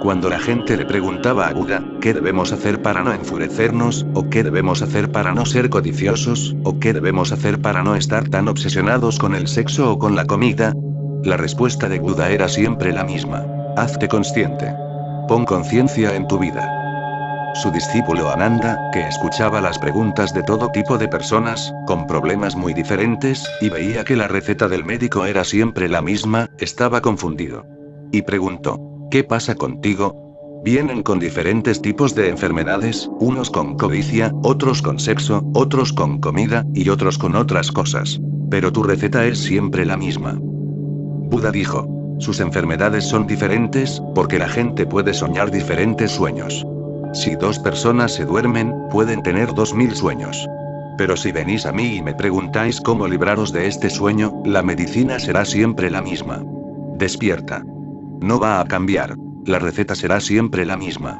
Cuando la gente le preguntaba a Buda, ¿qué debemos hacer para no enfurecernos? ¿O qué debemos hacer para no ser codiciosos? ¿O qué debemos hacer para no estar tan obsesionados con el sexo o con la comida? La respuesta de Buda era siempre la misma. Hazte consciente. Pon conciencia en tu vida. Su discípulo Ananda, que escuchaba las preguntas de todo tipo de personas, con problemas muy diferentes, y veía que la receta del médico era siempre la misma, estaba confundido. Y preguntó, ¿qué pasa contigo? Vienen con diferentes tipos de enfermedades, unos con codicia, otros con sexo, otros con comida, y otros con otras cosas. Pero tu receta es siempre la misma. Buda dijo, sus enfermedades son diferentes, porque la gente puede soñar diferentes sueños. Si dos personas se duermen, pueden tener dos mil sueños. Pero si venís a mí y me preguntáis cómo libraros de este sueño, la medicina será siempre la misma. Despierta. No va a cambiar. La receta será siempre la misma.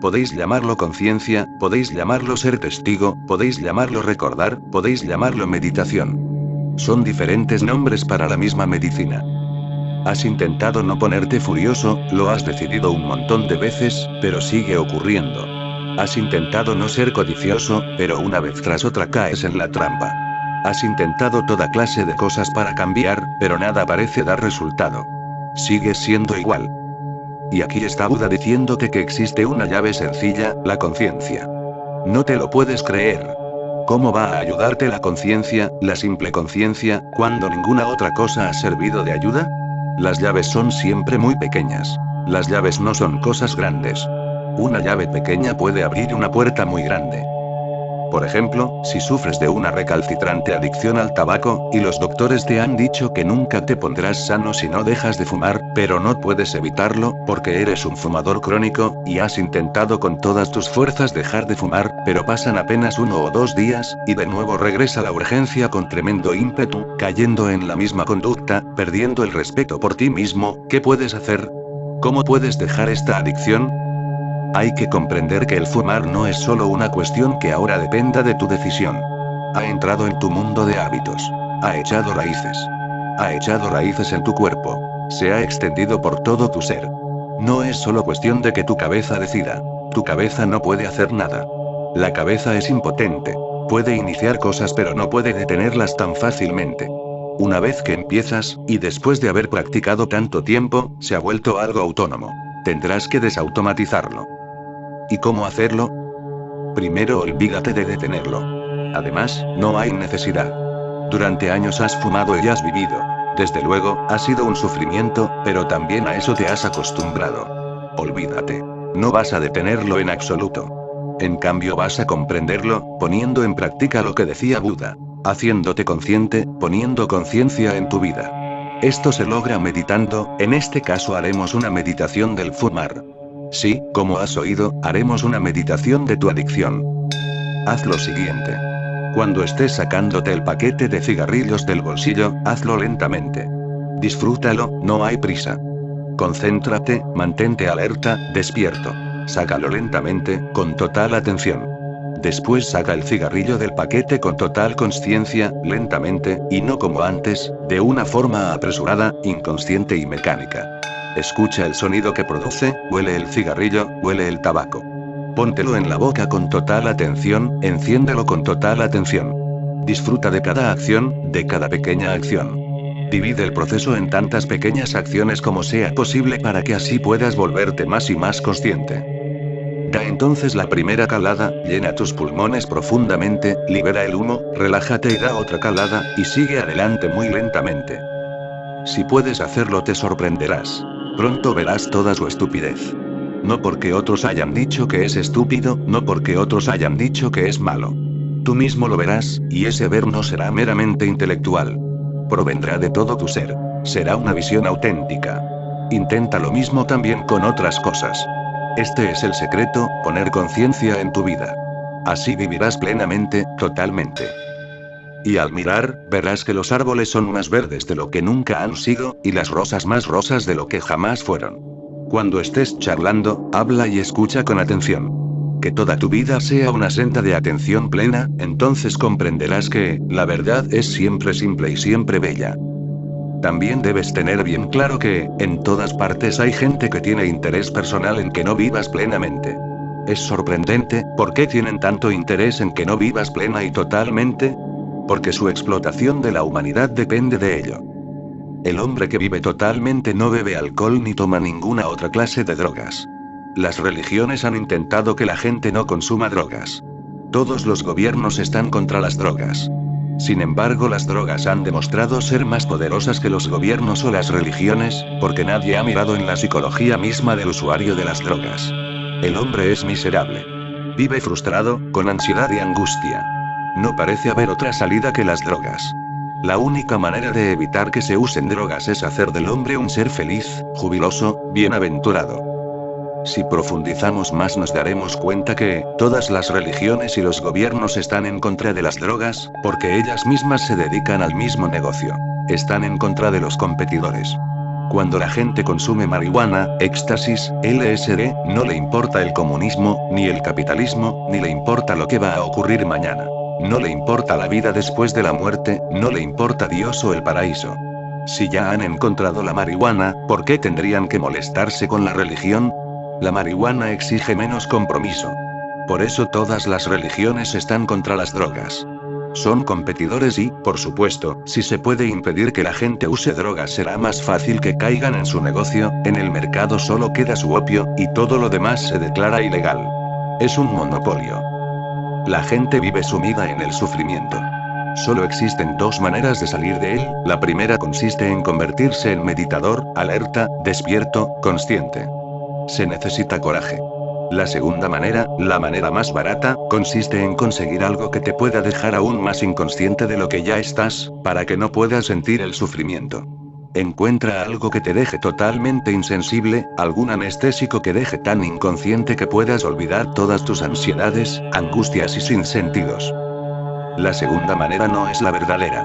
Podéis llamarlo conciencia, podéis llamarlo ser testigo, podéis llamarlo recordar, podéis llamarlo meditación. Son diferentes nombres para la misma medicina. Has intentado no ponerte furioso, lo has decidido un montón de veces, pero sigue ocurriendo. Has intentado no ser codicioso, pero una vez tras otra caes en la trampa. Has intentado toda clase de cosas para cambiar, pero nada parece dar resultado. Sigues siendo igual. Y aquí está Buda diciéndote que existe una llave sencilla, la conciencia. No te lo puedes creer. ¿Cómo va a ayudarte la conciencia, la simple conciencia, cuando ninguna otra cosa ha servido de ayuda? Las llaves son siempre muy pequeñas. Las llaves no son cosas grandes. Una llave pequeña puede abrir una puerta muy grande. Por ejemplo, si sufres de una recalcitrante adicción al tabaco, y los doctores te han dicho que nunca te pondrás sano si no dejas de fumar, pero no puedes evitarlo, porque eres un fumador crónico, y has intentado con todas tus fuerzas dejar de fumar, pero pasan apenas uno o dos días, y de nuevo regresa la urgencia con tremendo ímpetu, cayendo en la misma conducta, perdiendo el respeto por ti mismo, ¿qué puedes hacer? ¿Cómo puedes dejar esta adicción? Hay que comprender que el fumar no es solo una cuestión que ahora dependa de tu decisión. Ha entrado en tu mundo de hábitos. Ha echado raíces. Ha echado raíces en tu cuerpo. Se ha extendido por todo tu ser. No es solo cuestión de que tu cabeza decida. Tu cabeza no puede hacer nada. La cabeza es impotente. Puede iniciar cosas pero no puede detenerlas tan fácilmente. Una vez que empiezas, y después de haber practicado tanto tiempo, se ha vuelto algo autónomo. Tendrás que desautomatizarlo. ¿Y cómo hacerlo? Primero olvídate de detenerlo. Además, no hay necesidad. Durante años has fumado y has vivido. Desde luego, ha sido un sufrimiento, pero también a eso te has acostumbrado. Olvídate. No vas a detenerlo en absoluto. En cambio vas a comprenderlo, poniendo en práctica lo que decía Buda. Haciéndote consciente, poniendo conciencia en tu vida. Esto se logra meditando, en este caso haremos una meditación del fumar. Sí, como has oído, haremos una meditación de tu adicción. Haz lo siguiente. Cuando estés sacándote el paquete de cigarrillos del bolsillo, hazlo lentamente. Disfrútalo, no hay prisa. Concéntrate, mantente alerta, despierto. Sácalo lentamente, con total atención. Después saca el cigarrillo del paquete con total conciencia, lentamente, y no como antes, de una forma apresurada, inconsciente y mecánica. Escucha el sonido que produce, huele el cigarrillo, huele el tabaco. Póntelo en la boca con total atención, enciéndelo con total atención. Disfruta de cada acción, de cada pequeña acción. Divide el proceso en tantas pequeñas acciones como sea posible para que así puedas volverte más y más consciente. Da entonces la primera calada, llena tus pulmones profundamente, libera el humo, relájate y da otra calada, y sigue adelante muy lentamente. Si puedes hacerlo te sorprenderás. Pronto verás toda su estupidez. No porque otros hayan dicho que es estúpido, no porque otros hayan dicho que es malo. Tú mismo lo verás, y ese ver no será meramente intelectual. Provendrá de todo tu ser. Será una visión auténtica. Intenta lo mismo también con otras cosas. Este es el secreto, poner conciencia en tu vida. Así vivirás plenamente, totalmente. Y al mirar, verás que los árboles son más verdes de lo que nunca han sido, y las rosas más rosas de lo que jamás fueron. Cuando estés charlando, habla y escucha con atención. Que toda tu vida sea una senda de atención plena, entonces comprenderás que, la verdad es siempre simple y siempre bella. También debes tener bien claro que, en todas partes hay gente que tiene interés personal en que no vivas plenamente. Es sorprendente, ¿por qué tienen tanto interés en que no vivas plena y totalmente? Porque su explotación de la humanidad depende de ello. El hombre que vive totalmente no bebe alcohol ni toma ninguna otra clase de drogas. Las religiones han intentado que la gente no consuma drogas. Todos los gobiernos están contra las drogas. Sin embargo, las drogas han demostrado ser más poderosas que los gobiernos o las religiones, porque nadie ha mirado en la psicología misma del usuario de las drogas. El hombre es miserable. Vive frustrado, con ansiedad y angustia. No parece haber otra salida que las drogas. La única manera de evitar que se usen drogas es hacer del hombre un ser feliz, jubiloso, bienaventurado. Si profundizamos más nos daremos cuenta que, todas las religiones y los gobiernos están en contra de las drogas, porque ellas mismas se dedican al mismo negocio. Están en contra de los competidores. Cuando la gente consume marihuana, éxtasis, LSD, no le importa el comunismo, ni el capitalismo, ni le importa lo que va a ocurrir mañana. No le importa la vida después de la muerte, no le importa Dios o el paraíso. Si ya han encontrado la marihuana, ¿por qué tendrían que molestarse con la religión? La marihuana exige menos compromiso. Por eso todas las religiones están contra las drogas. Son competidores y, por supuesto, si se puede impedir que la gente use drogas será más fácil que caigan en su negocio, en el mercado solo queda su opio, y todo lo demás se declara ilegal. Es un monopolio. La gente vive sumida en el sufrimiento. Solo existen dos maneras de salir de él, la primera consiste en convertirse en meditador, alerta, despierto, consciente. Se necesita coraje. La segunda manera, la manera más barata, consiste en conseguir algo que te pueda dejar aún más inconsciente de lo que ya estás, para que no puedas sentir el sufrimiento. Encuentra algo que te deje totalmente insensible, algún anestésico que deje tan inconsciente que puedas olvidar todas tus ansiedades, angustias y sinsentidos. La segunda manera no es la verdadera.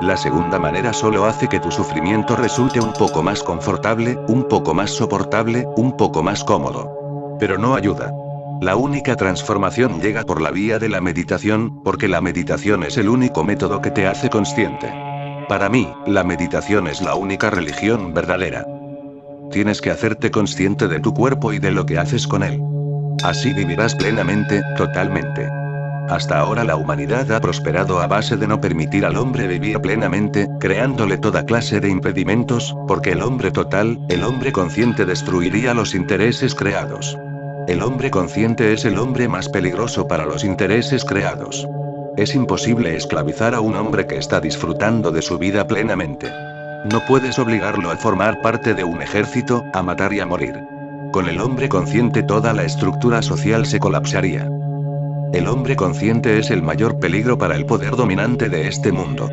La segunda manera solo hace que tu sufrimiento resulte un poco más confortable, un poco más soportable, un poco más cómodo. Pero no ayuda. La única transformación llega por la vía de la meditación, porque la meditación es el único método que te hace consciente. Para mí, la meditación es la única religión verdadera. Tienes que hacerte consciente de tu cuerpo y de lo que haces con él. Así vivirás plenamente, totalmente. Hasta ahora la humanidad ha prosperado a base de no permitir al hombre vivir plenamente, creándole toda clase de impedimentos, porque el hombre total, el hombre consciente destruiría los intereses creados. El hombre consciente es el hombre más peligroso para los intereses creados. Es imposible esclavizar a un hombre que está disfrutando de su vida plenamente. No puedes obligarlo a formar parte de un ejército, a matar y a morir. Con el hombre consciente toda la estructura social se colapsaría. El hombre consciente es el mayor peligro para el poder dominante de este mundo.